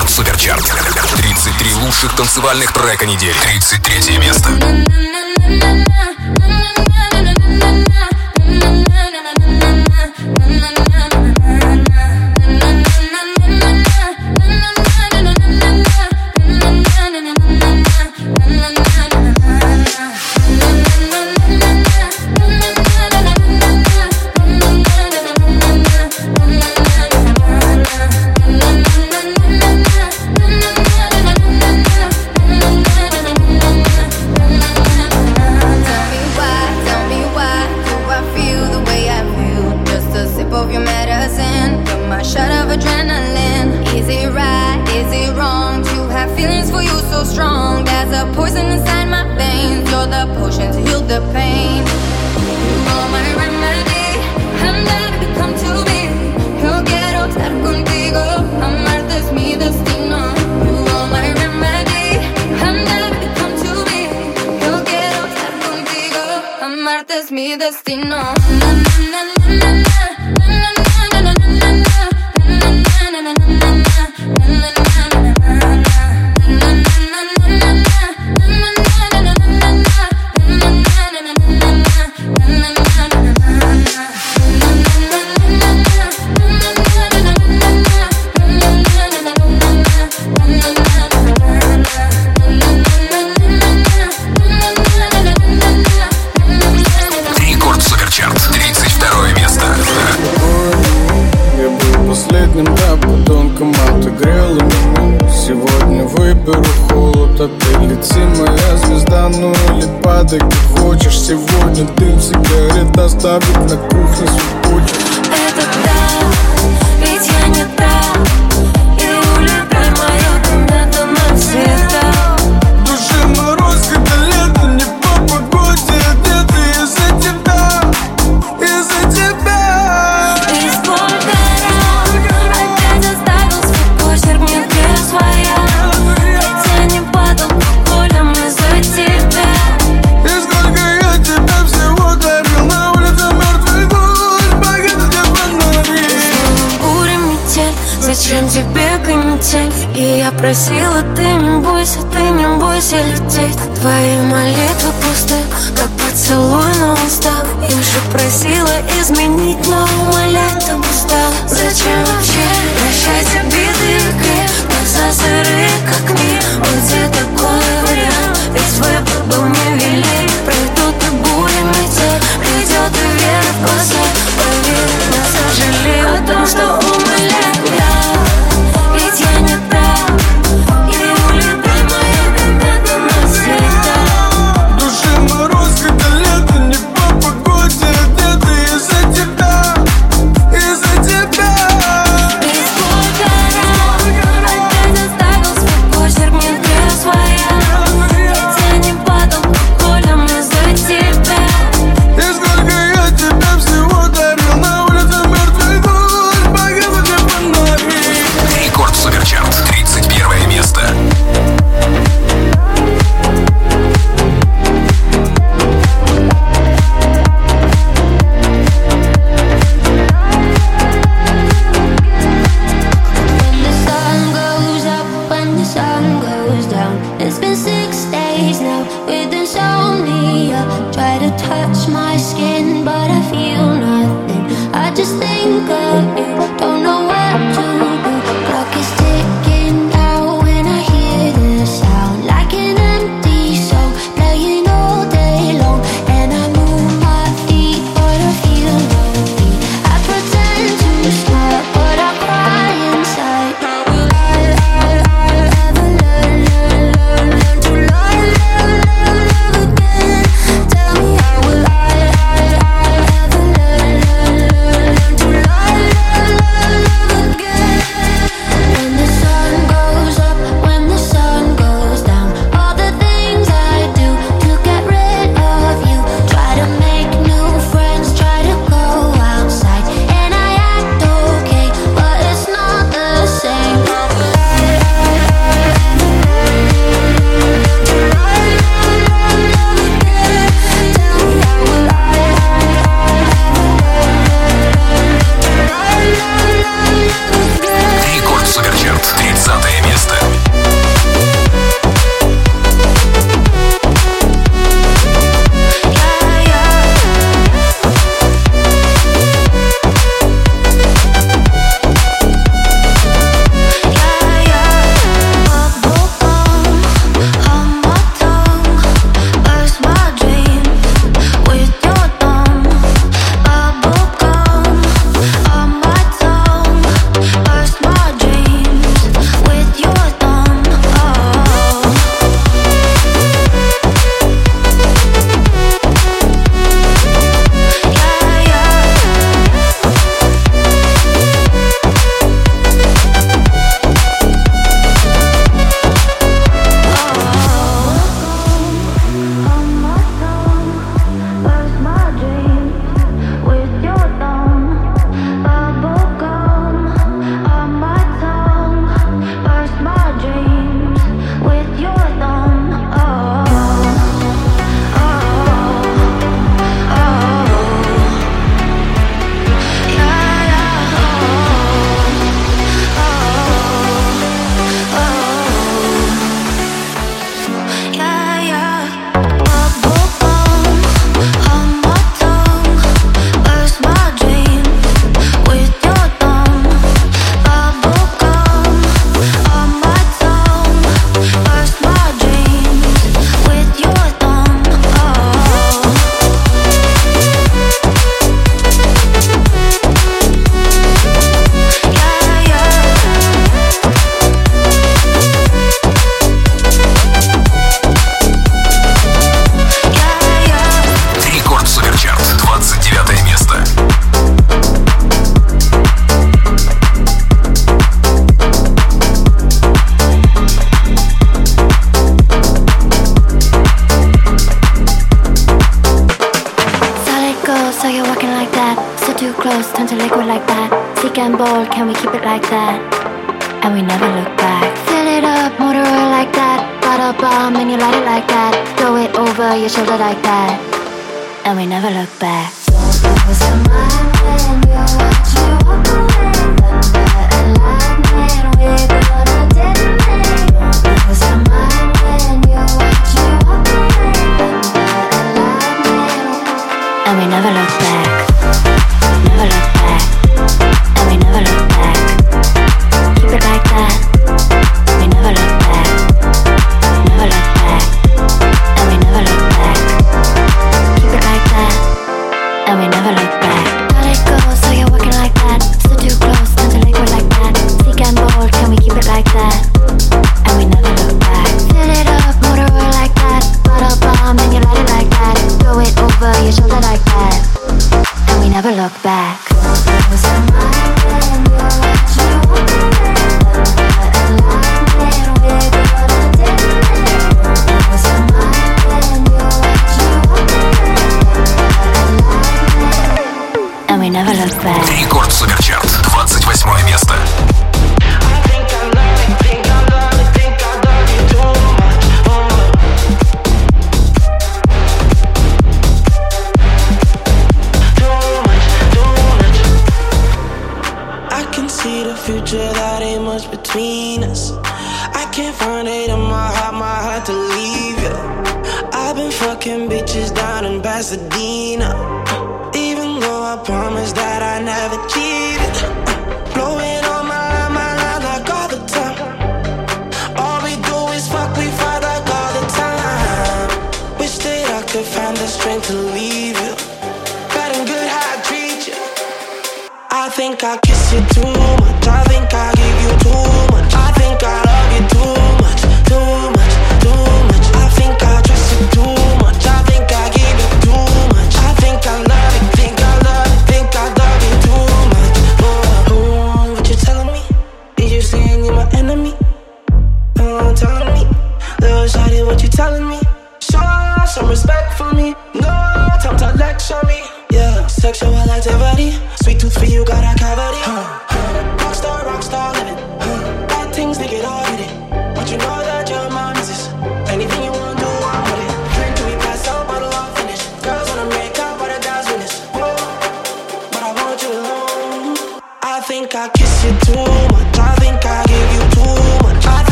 Рекорд Суперчарт. 33 лучших танцевальных трека недели. 33 место. порядок, ты хочешь сегодня Дым сигарет оставить на кухне свой почек просила Ты не бойся, ты не бойся лететь. Твои молитвы пусты, как поцелуй на устав Я же просила изменить, но умолять там устал Зачем вообще прощать обиды и грех? Глаза сыры, как мир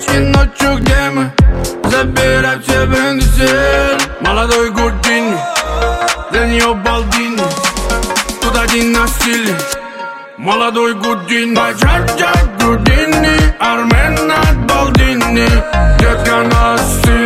Ячні ночок, де ми забирав тебе бензель Молодой Гурдіні, для нього балдіні Тут один на стилі, молодой Гурдіні Бачать Гурдіні, Армен над балдіні Дядька на стилі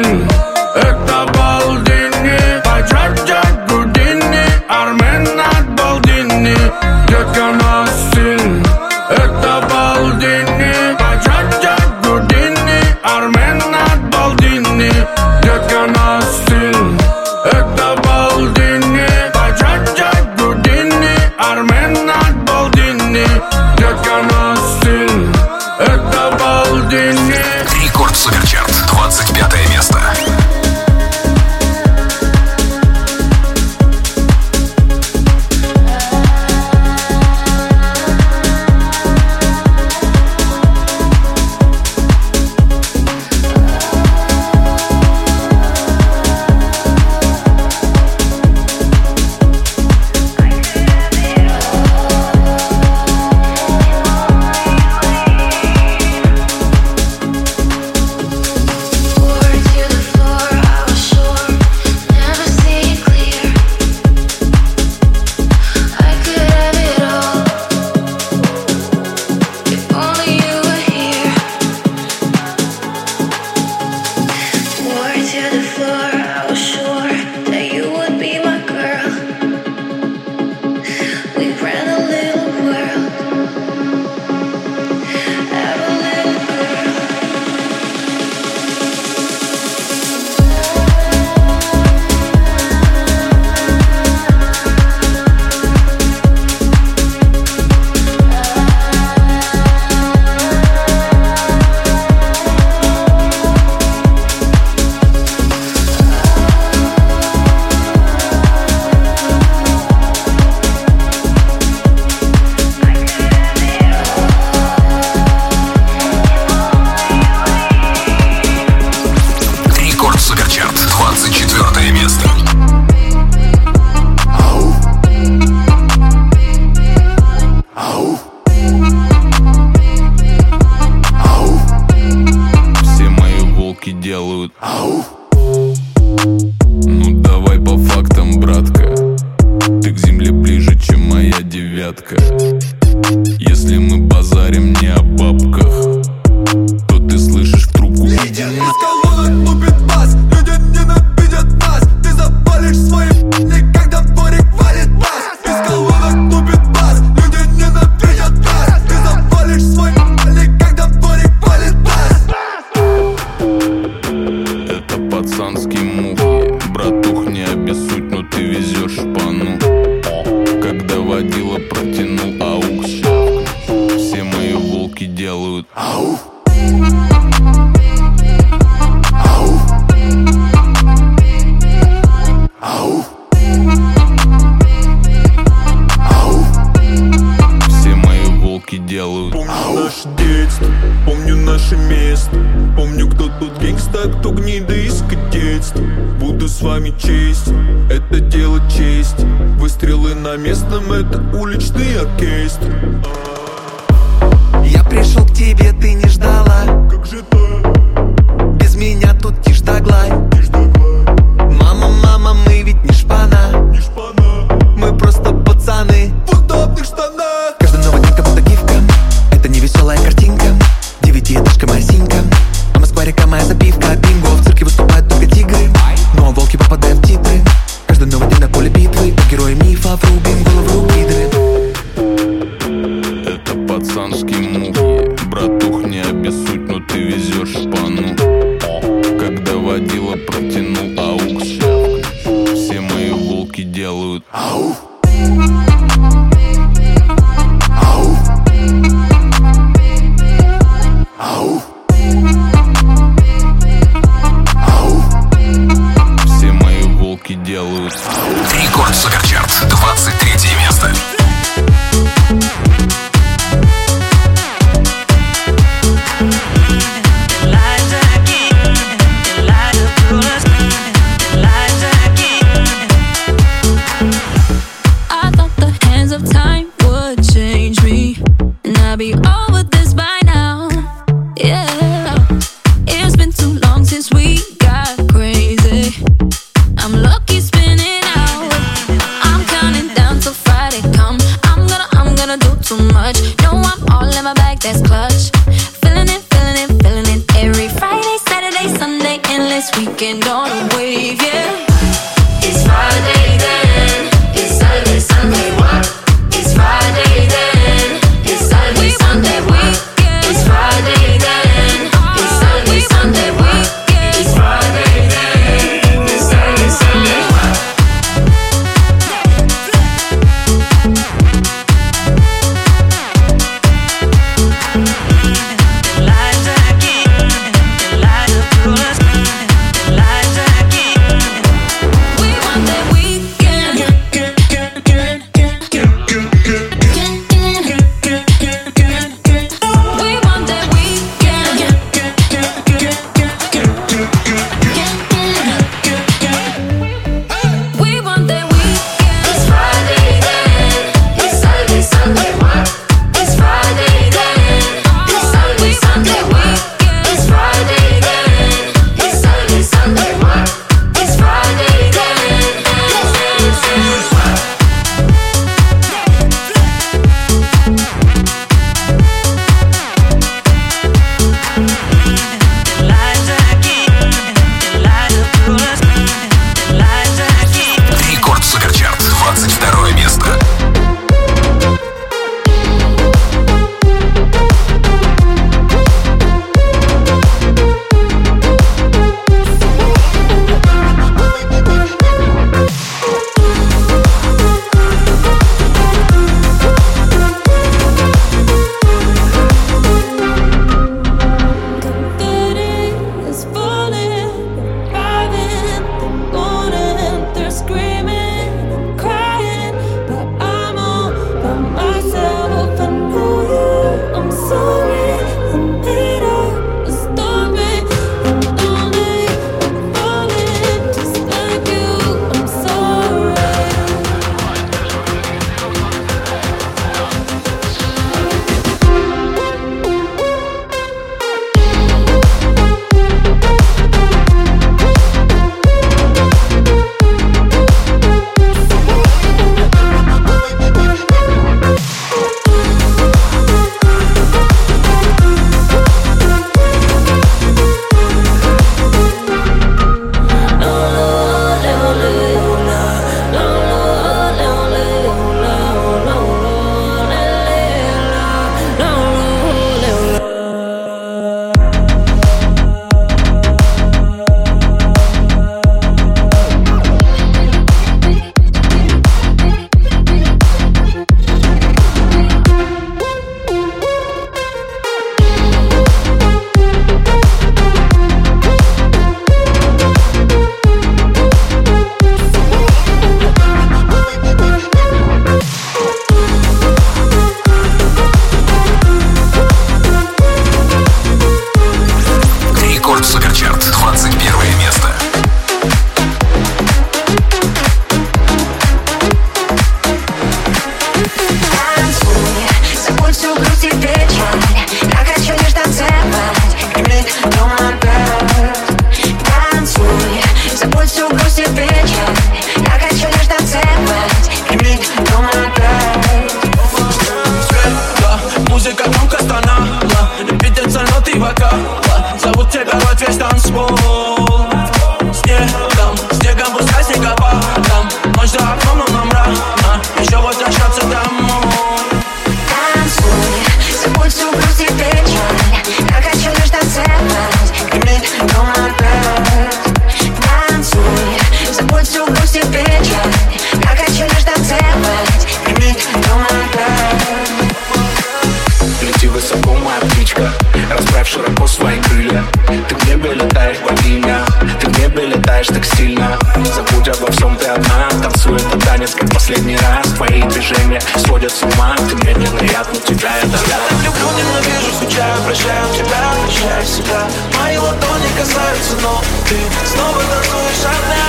сходят с ума. Ты мне невероятно, тебя я дам Я так люблю, ненавижу, скучаю, прощаю тебя, прощаю себя. Мои ладони касаются, но ты снова танцуешь одна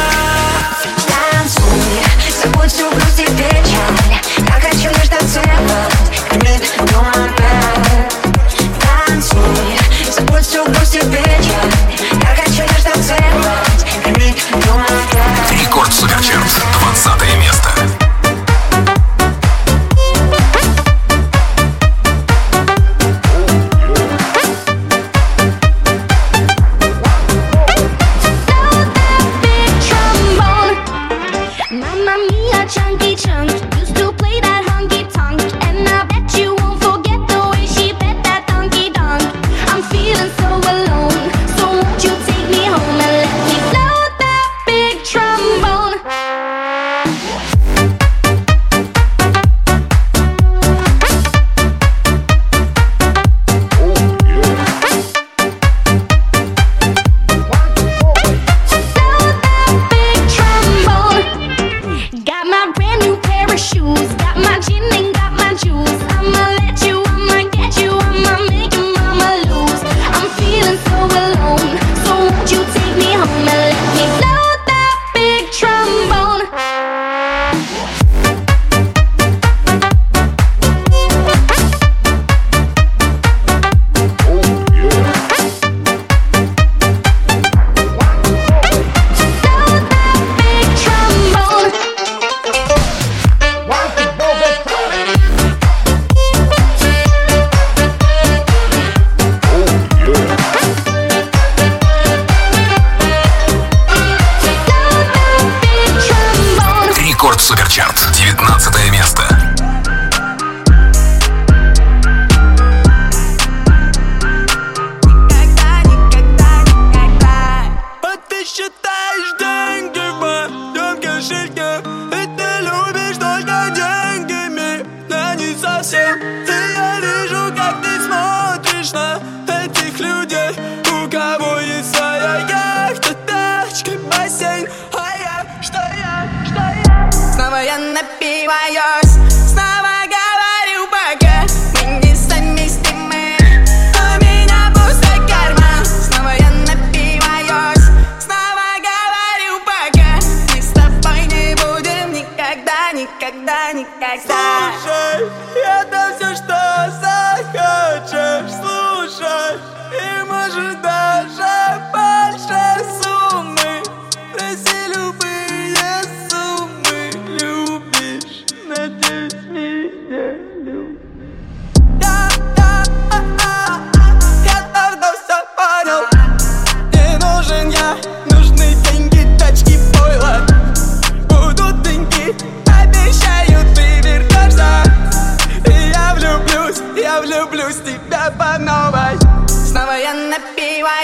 Танцуй, забудь все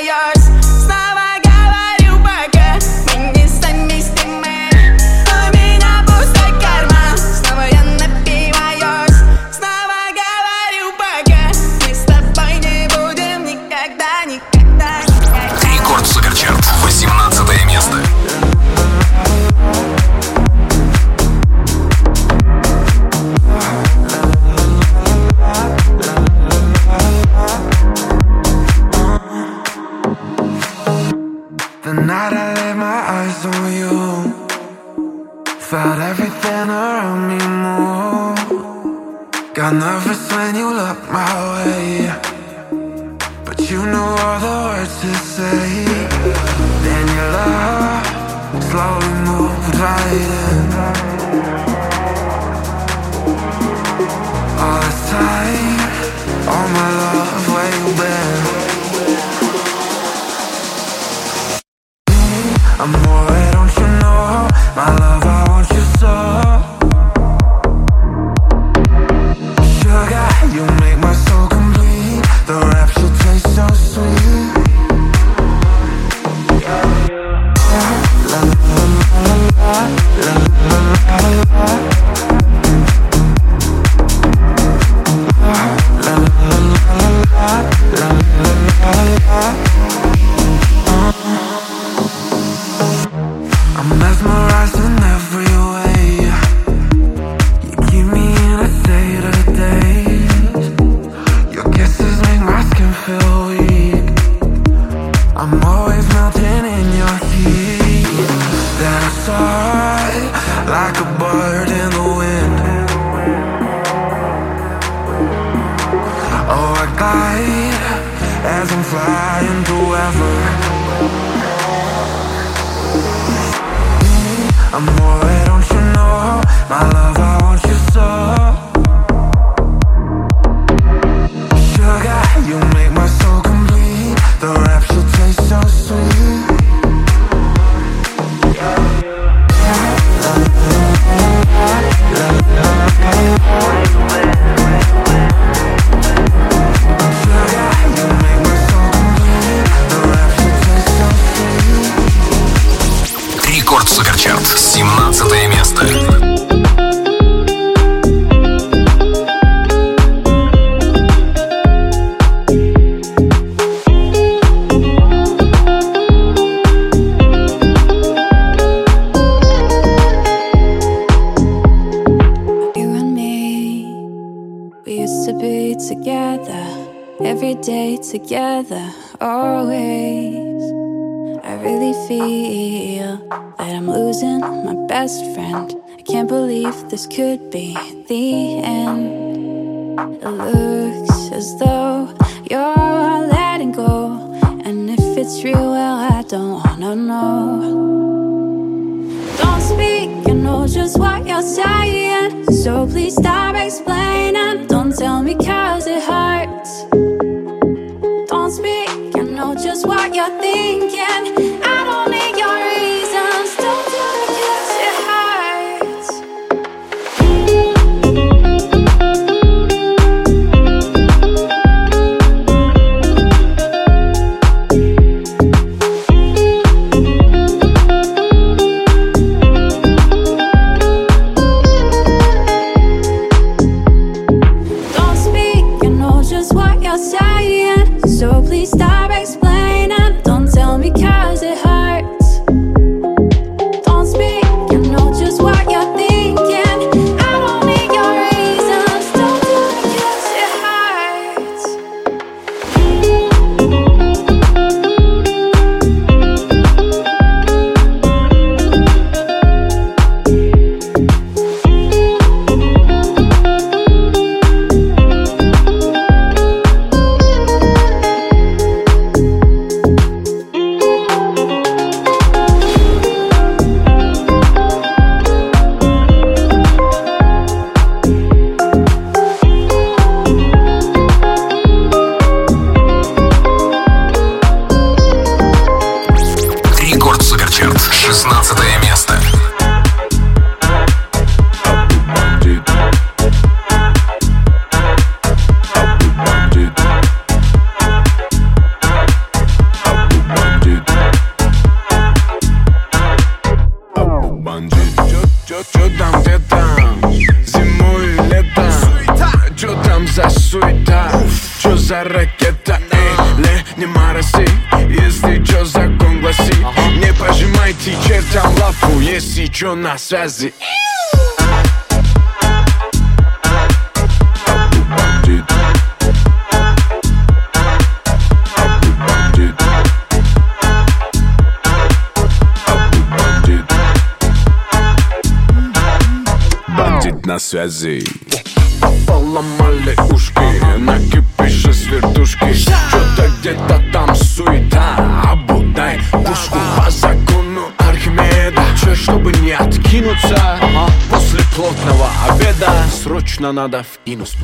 yours in the wind. Oh, I glide as I'm flying to ever. I'm don't you know? My love, I want you so. Sugar, you make best friend. I can't believe this could be the end. It looks as though you're letting go. And if it's real, well, I don't wanna know. Don't speak, I know just what you're saying. So please stop explaining. Еще на связи. Бандит на связи. Поломали ушки На кипише с вертушки Что-то где-то там суета Обутай пушку по закону Главное, чтобы не откинуться ага. После плотного обеда Срочно надо в инус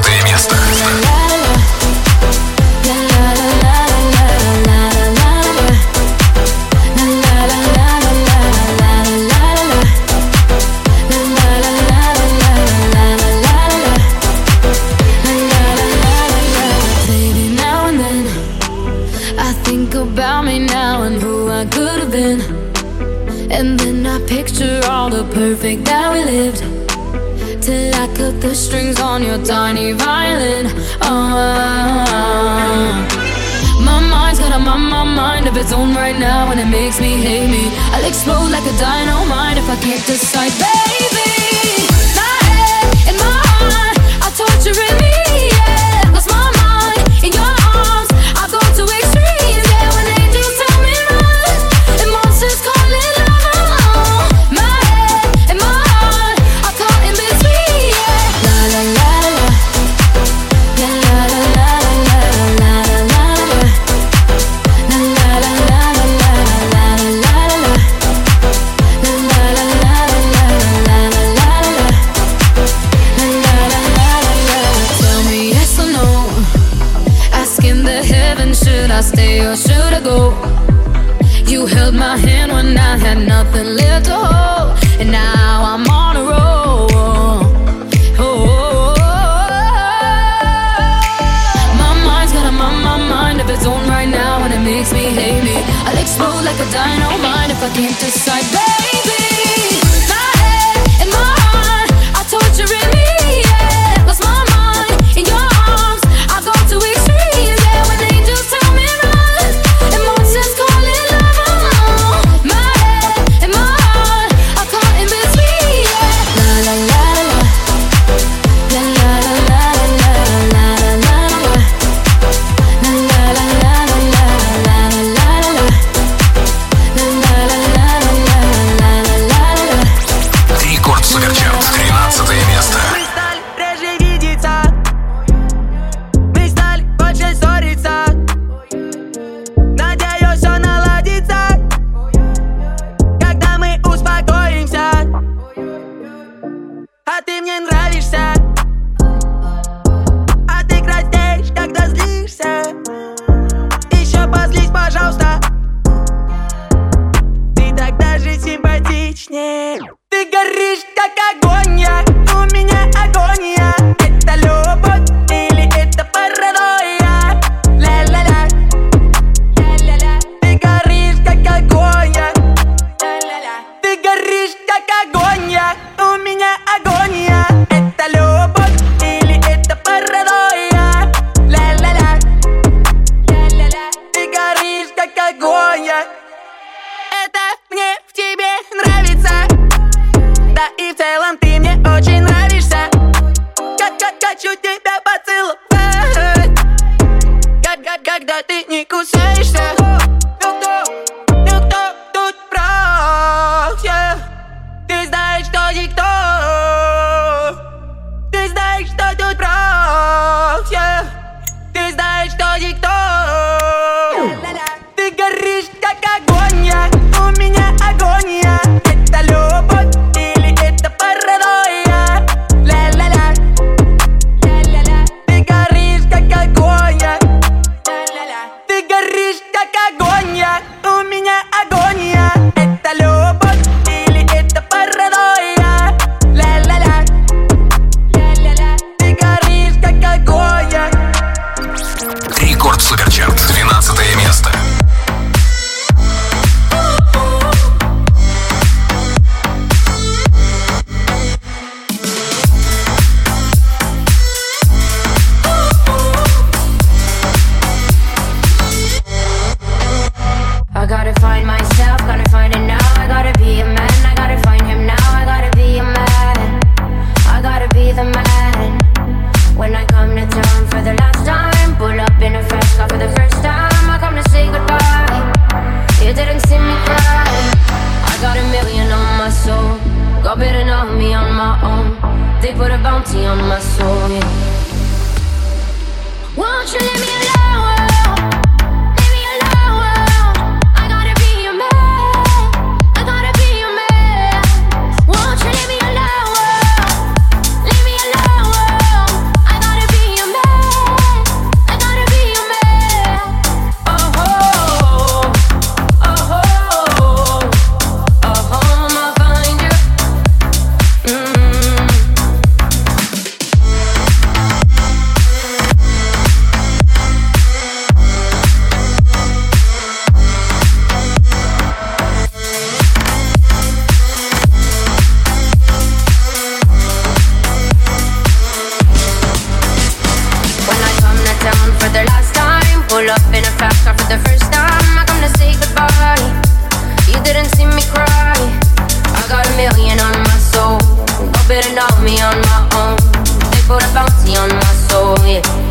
четвертое место. agony, yeah for the first time. I come to say goodbye. You didn't see me cry. I got a million on my soul. Better know me on my own. They put a bounty on my soul, yeah.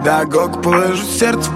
Педагог Положу сердце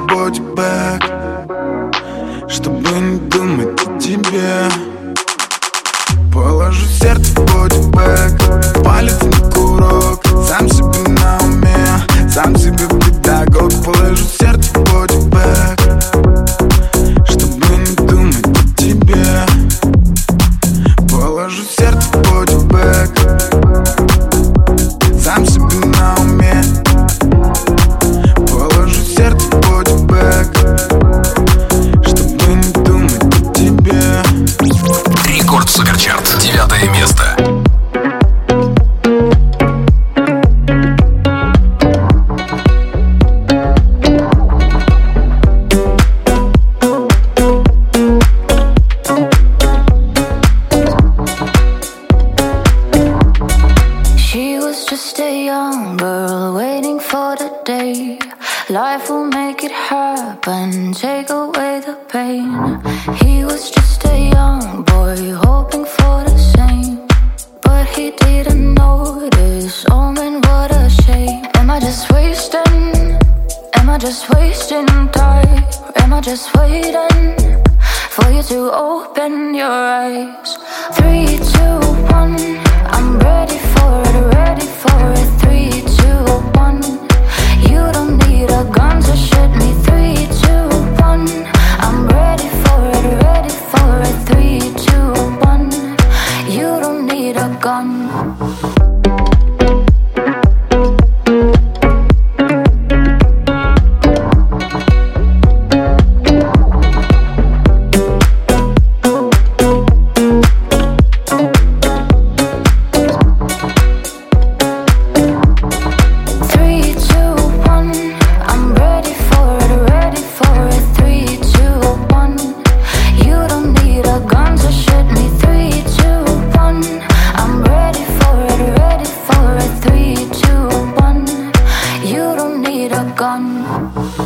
gone.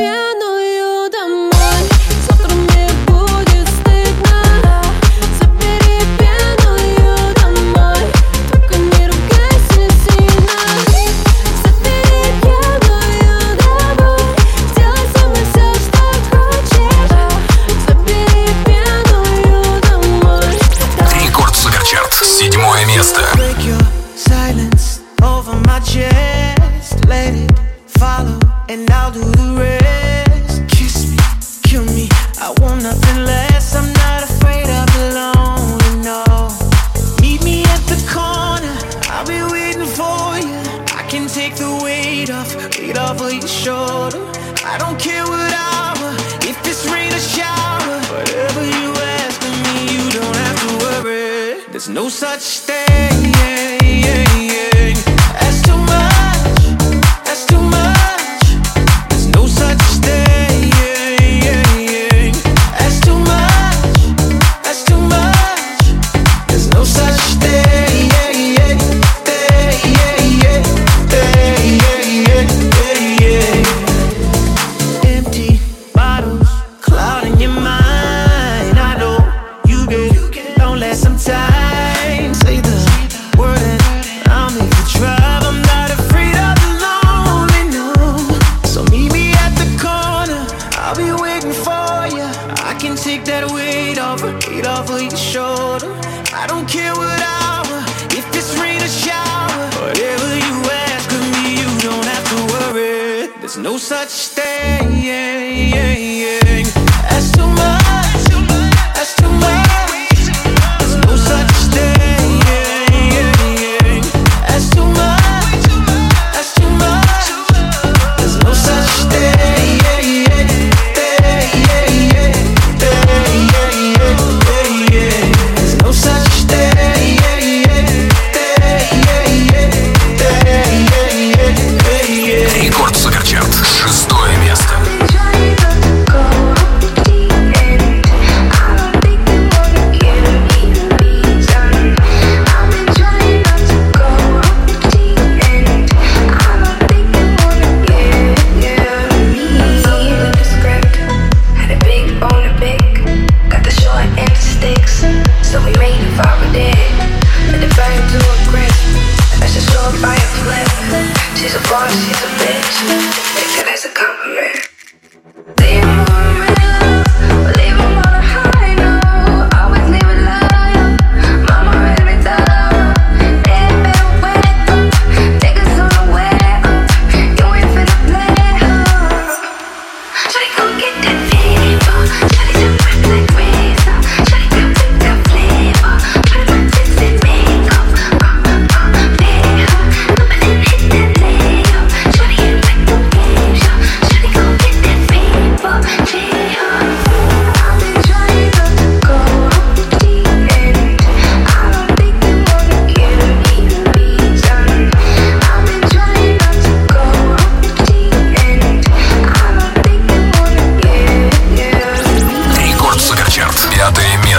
bien. No such thing.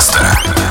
Место.